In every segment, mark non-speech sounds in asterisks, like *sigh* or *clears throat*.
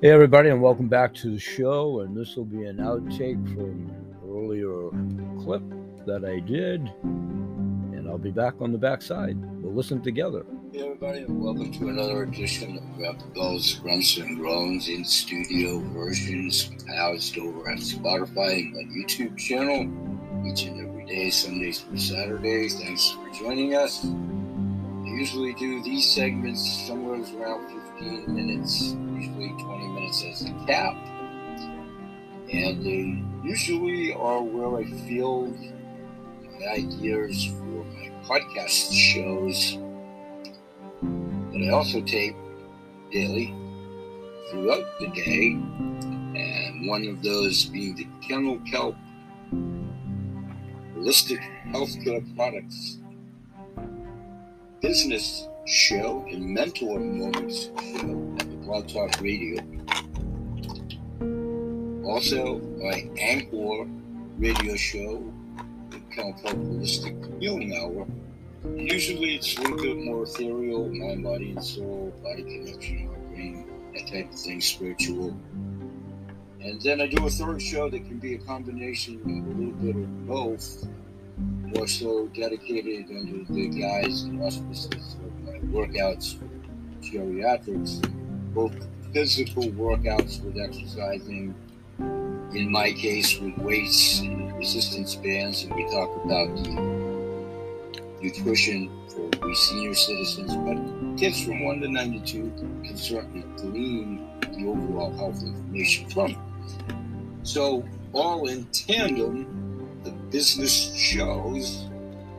Hey, everybody, and welcome back to the show. And this will be an outtake from an earlier clip that I did. And I'll be back on the backside. We'll listen together. Hey, everybody, and welcome to another edition of Grab Bells, Grunts, and Groans in studio versions housed over at Spotify and my YouTube channel each and every day, Sundays through Saturdays. Thanks for joining us. Usually do these segments somewhere around 15 minutes, usually 20 minutes as a cap. And they usually are where I field my ideas for my podcast shows that I also tape daily throughout the day. And one of those being the Kennel Kelp Holistic Healthcare Products Business Show and Mentor Moments show at the Blog Talk Radio. Also, my Anchor radio show, the Count Holistic Healing Hour. Usually it's a little bit more ethereal, mind, body, and soul, body connection, heart, brain, that type of thing, spiritual. And then I do a third show that can be a combination of a little bit of both, more so dedicated under the guise and auspices of my workouts geriatrics, both physical workouts with exercising, in my case with weights and resistance bands, and we talk about the nutrition for we senior citizens, but kids from 1 to 92 can certainly glean the overall health information from. So, all in tandem, business shows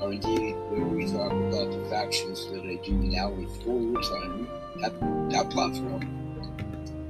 are indeed where we talk about the factions that I do now in full retirement at that platform.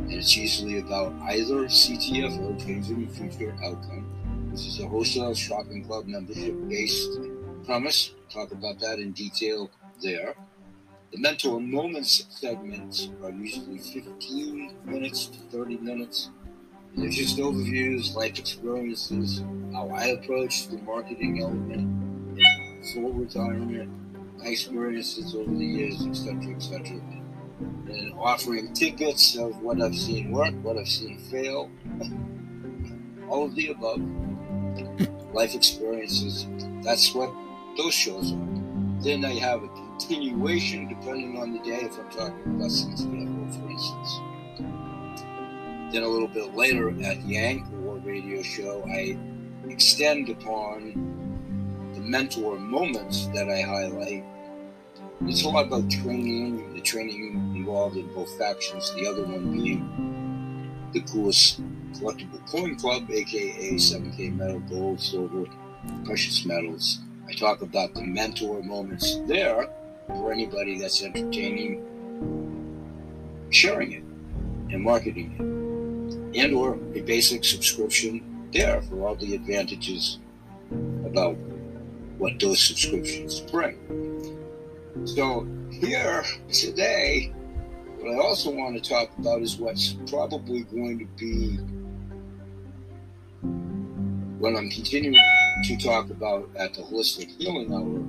And it's usually about either CTF CTFO, Changing Future Outcome. This is a wholesale shopping club membership based premise. Talk about that in detail there. The mentor moments segments are usually 15 minutes to 30 minutes. They're just overviews, life experiences, how I approach the marketing element, full retirement, experiences over the years, etc., etc. And offering tidbits of what I've seen work, what I've seen fail, *laughs* all of the above. Life experiences. That's what those shows are. Then I have a continuation depending on the day if I'm talking CTFO, for instance. Then a little bit later at the Anchor radio show, I extend upon the mentor moments that I highlight. It's a lot about training, the training involved in both factions, the other one being the coolest collectible coin club, aka 7K metal, gold, silver, precious metals. I talk about the mentor moments there for anybody that's entertaining, sharing it and marketing it, and or a basic subscription there for all the advantages about what those subscriptions bring. So here today, what I also want to talk about is what's probably going to be what I'm continuing to talk about at the Holistic Healing Hour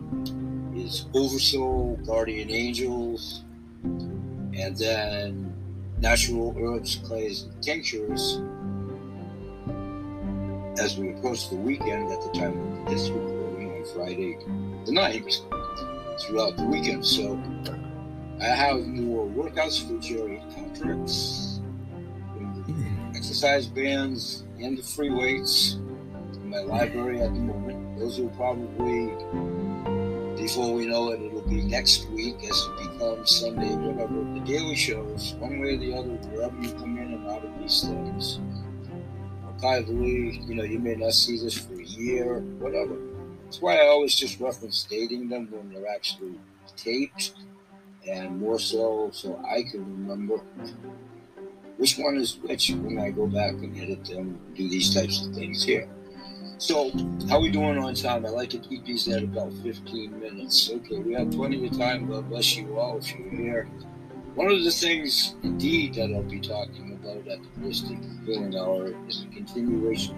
is Oversoul, Guardian Angels, and then natural herbs, clays, and tinctures as we approach the weekend at the time of this recording on Friday the 9th throughout the weekend. So I have more workouts for Jerry contracts, exercise bands, and the free weights in my library at the moment. Those will probably, before we know it, it'll be next week as it becomes Sunday, whatever. The daily shows, one way or the other, wherever you come in and out of these things. Archivally, you know, you may not see this for a year, whatever. That's why I always just reference dating them when they're actually taped, and more so so I can remember which one is which when I go back and edit them, do these types of things here. So, how we doing on time? I like to keep these at about 15 minutes. Okay, we have plenty of time. God bless you all if you're here. One of the things, indeed, that I'll be talking about at the Holistic Healing Hour is a continuation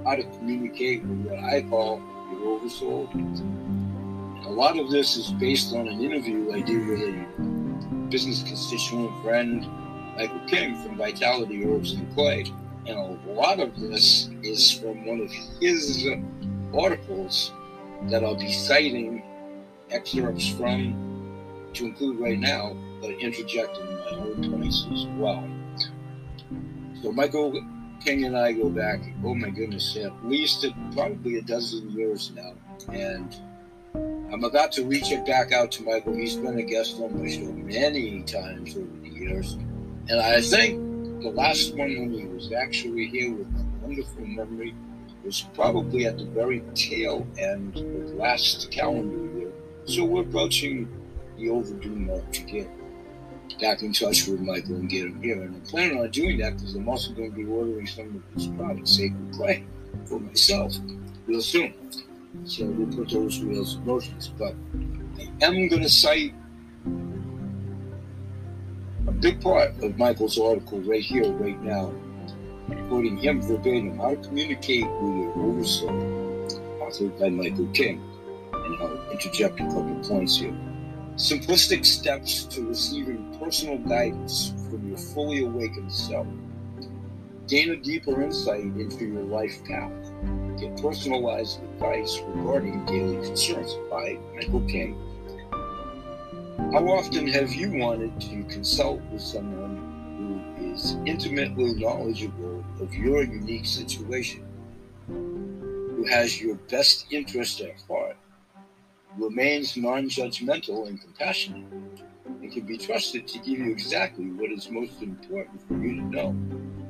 of how to communicate with what I call your oversoul. A lot of this is based on an interview I did with a business constituent friend Michael King from Vitality Herbs and Clay. And a lot of this is from one of his articles that I'll be citing excerpts from to include right now, but interjecting my own points as well. So Michael King and I go back, oh my goodness, at least a, probably a dozen years now. And I'm about to reach it back out to Michael. He's been a guest on my show many times over the years. And I think the last one when he was actually here with a wonderful memory was probably at the very tail end of last calendar year. So we're approaching the overdue mark to get back in touch with Michael and get him here. And I'm planning on doing that because I'm also going to be ordering some of his products, Sacred Clay, for myself real soon. So we'll put those wheels in motion. But I am going to cite big part of Michael's article right here, right now, quoting him verbatim, How to Communicate with Your Oversoul, authored by Michael King. And I'll interject a couple points here. Simplistic steps to receiving personal guidance from your fully awakened self. Gain a deeper insight into your life path. Get personalized advice regarding daily concerns by Michael King. How often have you wanted to consult with someone who is intimately knowledgeable of your unique situation, who has your best interest at heart, remains non judgmental and compassionate, and can be trusted to give you exactly what is most important for you to know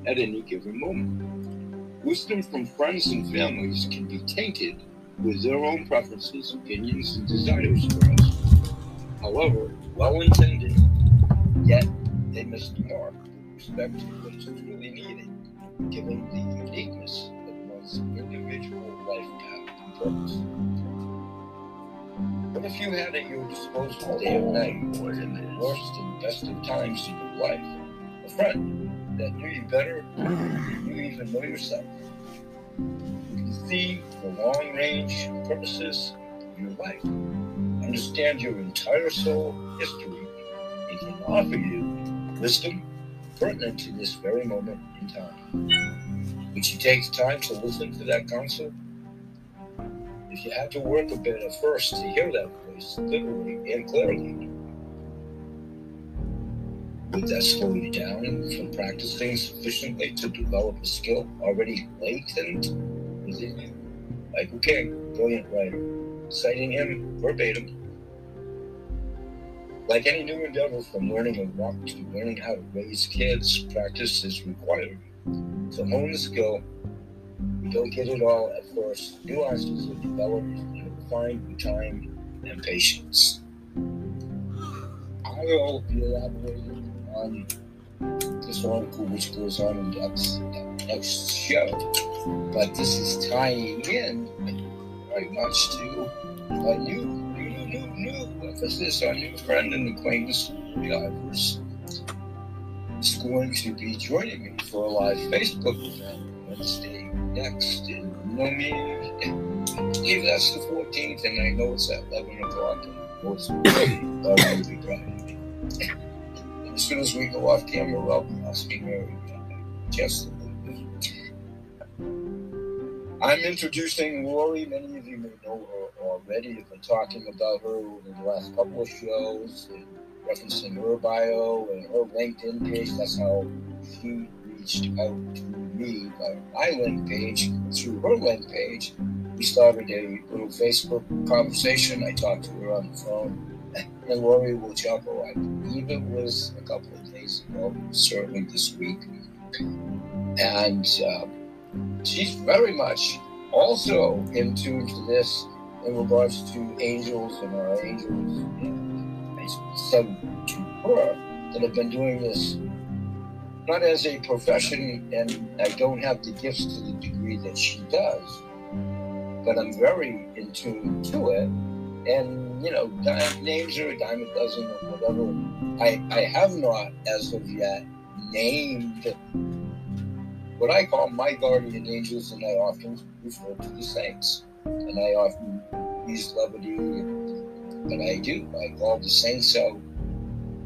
at any given moment. Wisdom from friends and families can be tainted with their own preferences, opinions, and desires for us. However, well intended, yet they missed the mark with respect to what is truly needed, given the uniqueness of one's individual life path and purpose. What if you had at your disposal day or night, or in the worst and best of times in your life, a friend that knew you better than you even know yourself? You can see the long range purposes of your life, understand your entire soul history, and can offer you wisdom pertinent to this very moment in time. Would you take time to listen to that counsel? If you had to work a bit at first to hear that voice clearly and clearly, would that slow you down from practicing sufficiently to develop a skill already latent within you? Michael King, brilliant writer, citing him verbatim. Like any new endeavor, from learning a walk to learning how to raise kids, practice is required. To hone the skill, you don't get it all at first. Nuances are developed and refined with time and patience. I will be elaborating on this article, which goes on in depth next show. But this is tying in very much to a new, new, new, emphasis on new friend and acquaintance divers. Is going to be joining me for a live Facebook event Wednesday next. You know me, if that's the 14th, and I know it's at 11 o'clock, and most people will be of. And as soon as we go off camera, I'll be asking her just I'm introducing Lori. Many of you may know her already. I've been talking about her over the last couple of shows, and referencing her bio and her LinkedIn page. That's how she reached out to me by my link page through her link page. We started a little Facebook conversation. I talked to her on the phone. And Lori will chuckle. I believe it was a couple of days ago, certainly this week. And uh, she's very much also in tune to this in regards to angels and our angels. Said to her that I've been doing this not as a profession, and I don't have the gifts to the degree that she does, but I'm very in tune to it. And you know, names are a dime a dozen or whatever. I I have not, as of yet, named what I call my guardian angels, and I often refer to the saints. And I often use levity, but I do. I call the saints out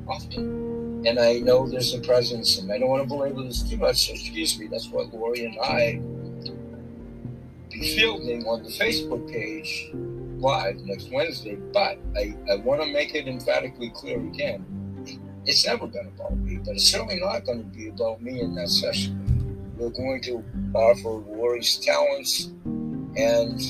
often And I know there's a presence, and I don't want to belabor this too much, so excuse me. That's what Lori and I be fielding on the Facebook page live next Wednesday. But I, I want to make it emphatically clear again it's never been about me, but it's certainly not going to be about me in that session. We're going to offer Lori's talents, and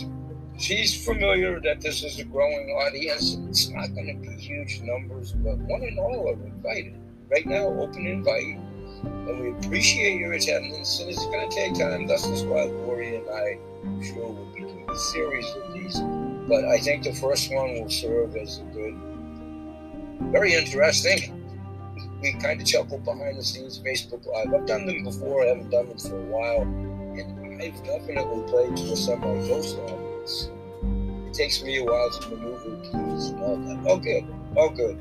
she's familiar that this is a growing audience. It's not going to be huge numbers, but one and all are invited. Right now, open invite, and we appreciate your attendance. And it's going to take time. That's just why Lori and I, I'm sure, will be doing a series of these. But I think the first one will serve as a good, very interesting we kind of chuckle behind the scenes Facebook Live. I've done them before, I haven't done them for a while, and I've definitely played to a semi ghost audience. It takes me a while to maneuver keys and all that. Oh, good. Oh, good.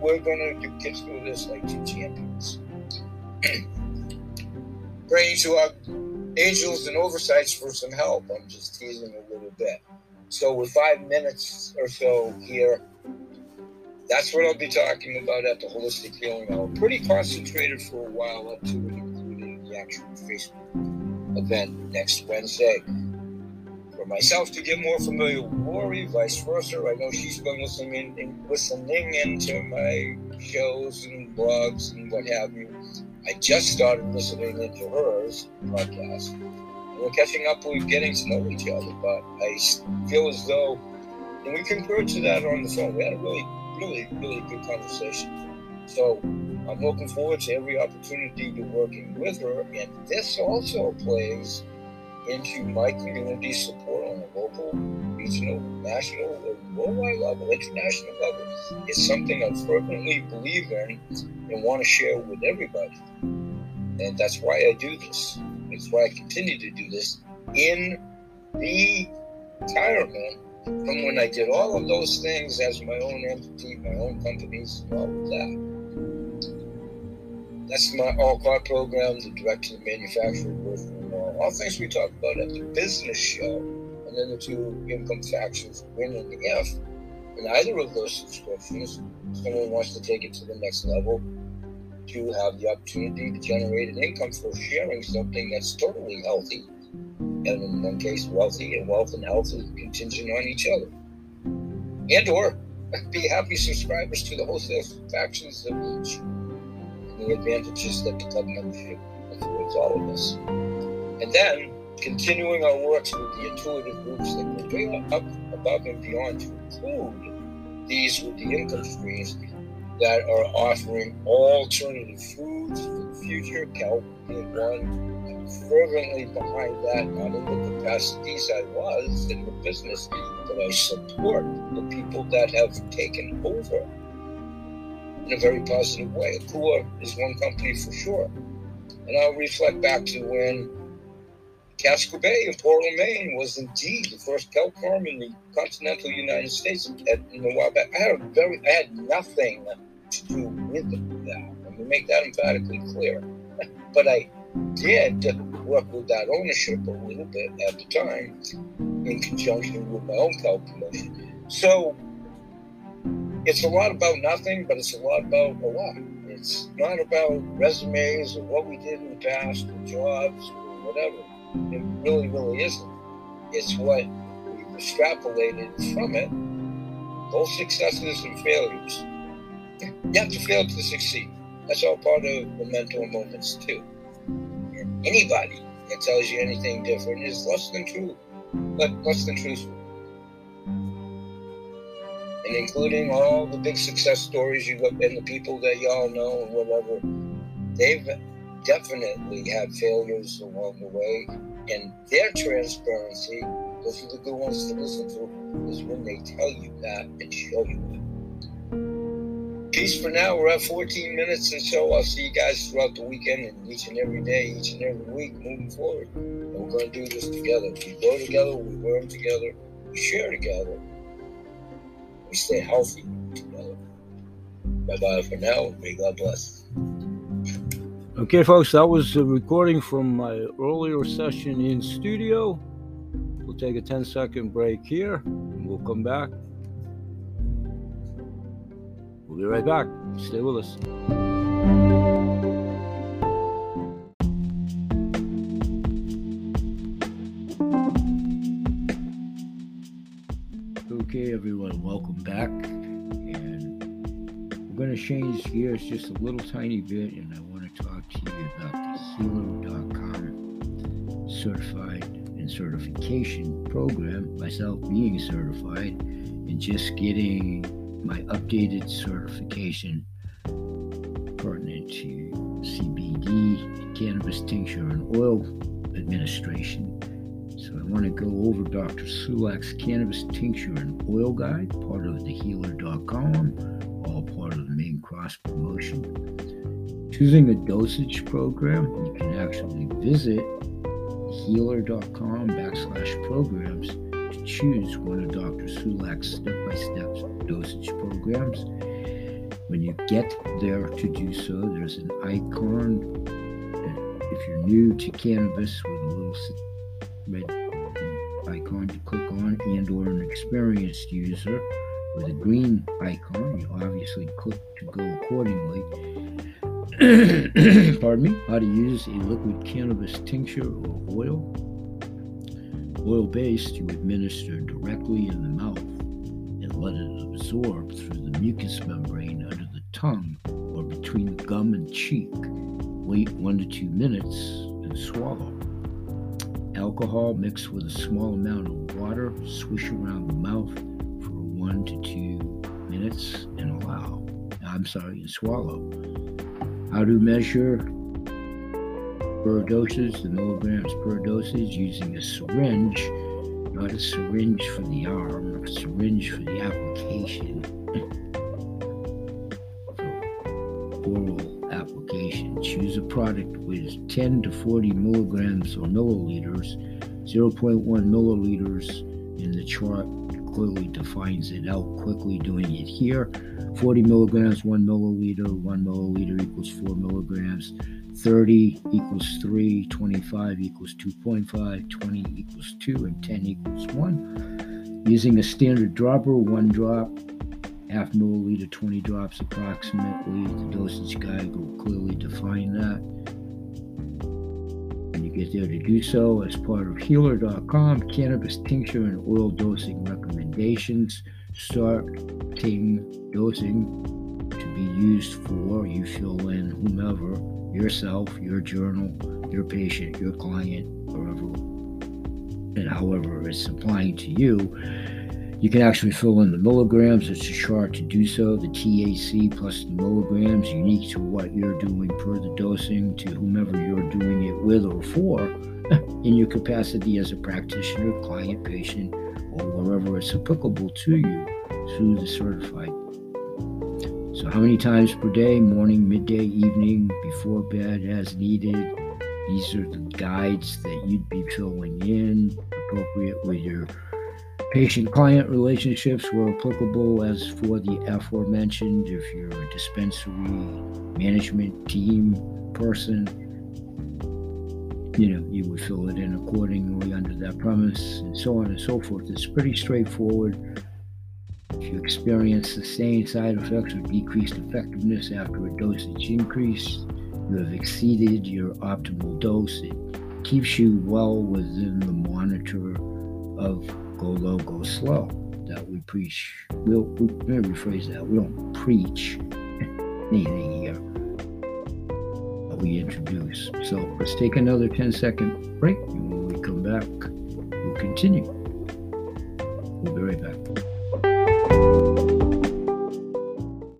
We're going to get through this like two champions. *clears throat* Praying to our angels and oversouls for some help. I'm just teasing a little bit. So, with five minutes or so here, that's what I'll be talking about at the Holistic Healing Hour. Pretty concentrated for a while up to and including the actual Facebook event next Wednesday. For myself to get more familiar with Lori, vice versa. I know she's been listening in, listening into my shows and blogs and what have you. I just started listening into hers podcast. We're catching up We're getting to know each other, but I feel as though, and we compared to that on the phone. We had a really really, really good conversation. So I'm looking forward to every opportunity to working with her. And this also plays into my community support on a local, regional, national, or worldwide level, international level. It's something I fervently believe in and want to share with everybody. And that's why I do this. That's why I continue to do this in the retirement from when I did all of those things as my own entity, my own companies, and all of that. That's my all car program, the direct to the manufacturer version, all, all things we talk about at the business show, and then the two income factions, win and the if. In either of those subscriptions, someone wants to take it to the next level, you have the opportunity to generate an income for sharing something that's totally healthy and in one case, wealthy and wealth and health is contingent on each other. And or *laughs* be happy subscribers to the wholesale factions of each and the advantages that the club membership affords all of us. And then continuing our works with the intuitive groups that go way up above and beyond to include these with the income streams that are offering alternative foods for the future, kelp being one, fervently behind that, not in the capacities I was in the business, but I support the people that have taken over in a very positive way. Akua is one company for sure. And I'll reflect back to when Casco Bay in Portland, Maine was indeed the first kelp farm in the continental United States at, in a while back. I had a very I had nothing to do with that. Let me make that emphatically clear. *laughs* but I did work with that ownership a little bit at the time in conjunction with my own promotion. So it's a lot about nothing, but it's a lot about a lot. It's not about resumes or what we did in the past or jobs or whatever. It really, really isn't. It's what we've extrapolated from it, both successes and failures. You have to fail to succeed. That's all part of the mentor moments too anybody that tells you anything different is less than true, but less than truthful. And including all the big success stories you and the people that y'all know and whatever, they've definitely had failures along the way. And their transparency, those are the good ones to listen to, is when they tell you that and show you it peace for now. We're at 14 minutes, and so I'll see you guys throughout the weekend and each and every day, each and every week moving forward. We're going to do this together. We grow together, we learn together, we share together, we stay healthy together. Bye bye for now. May God bless. Okay, folks, that was a recording from my earlier session in studio. We'll take a 10 second break here and we'll come back We'll be right back. Stay with us. Okay, everyone, welcome back. And we're going to change gears just a little tiny bit, and I want to talk to you about the Healer.com certified and certification program, myself being certified and just getting my updated certification pertinent to CBD, cannabis tincture, and oil administration So I want to go over Dr. Sulak's Cannabis Tincture and Oil Guide, part of the healer.com, all part of the main cross promotion. Choosing a dosage program, you can actually visit healer.com backslash programs to choose one of Dr. Sulak's step by step dosage programs. When you get there to do so, there's an icon. If you're new to cannabis with a little red icon to click on and or an experienced user with a green icon. You obviously click to go accordingly. *coughs* Pardon me. How to use a liquid cannabis tincture or oil. Oil based, you administer directly in the mouth and let it absorb through the mucous membrane under the tongue or between the gum and cheek. Wait one to two minutes and swallow. Alcohol mixed with a small amount of water, swish around the mouth for one to two minutes and allow. I'm sorry, and swallow. How to measure per dosage, the milligrams per dosage using a syringe, not a syringe for the arm, a syringe for the application. oral application. Choose a product with 10 to 40 milligrams or milliliters. 0.1 milliliters in the chart clearly defines it out quickly doing it here 40 milligrams 1 milliliter 1 milliliter equals 4 milligrams 30 equals 3 25 equals 2.5 20 equals 2 and 10 equals 1 using a standard dropper one drop half milliliter, 20 drops approximately. The dosage guide will clearly define that. When you get there to do so, as part of healer.com, cannabis tincture and oil dosing recommendations, Start, starting dosing to be used for, you fill in whomever, yourself, your journal, your patient, your client, wherever, and however it's applying to you you can actually fill in the milligrams. It's a chart to do so. The TAC plus the milligrams, unique to what you're doing per the dosing, to whomever you're doing it with or for, *laughs* in your capacity as a practitioner, client, patient, or wherever it's applicable to you through the certified. So, how many times per day, morning, midday, evening, before bed, as needed? These are the guides that you'd be filling in, appropriate with your Patient client relationships were applicable as for the aforementioned. If you're a dispensary management team person, you know, you would fill it in accordingly under that premise and so on and so forth. It's pretty straightforward. If you experience sustained side effects or decreased effectiveness after a dosage increase, you have exceeded your optimal dose. It keeps you well within the monitor of go low, go slow that we preach. We'll, we, let me rephrase that. We don't preach *laughs* anything here we introduce. So let's take another 10 second break. And when we come back, we'll continue. We'll be right back.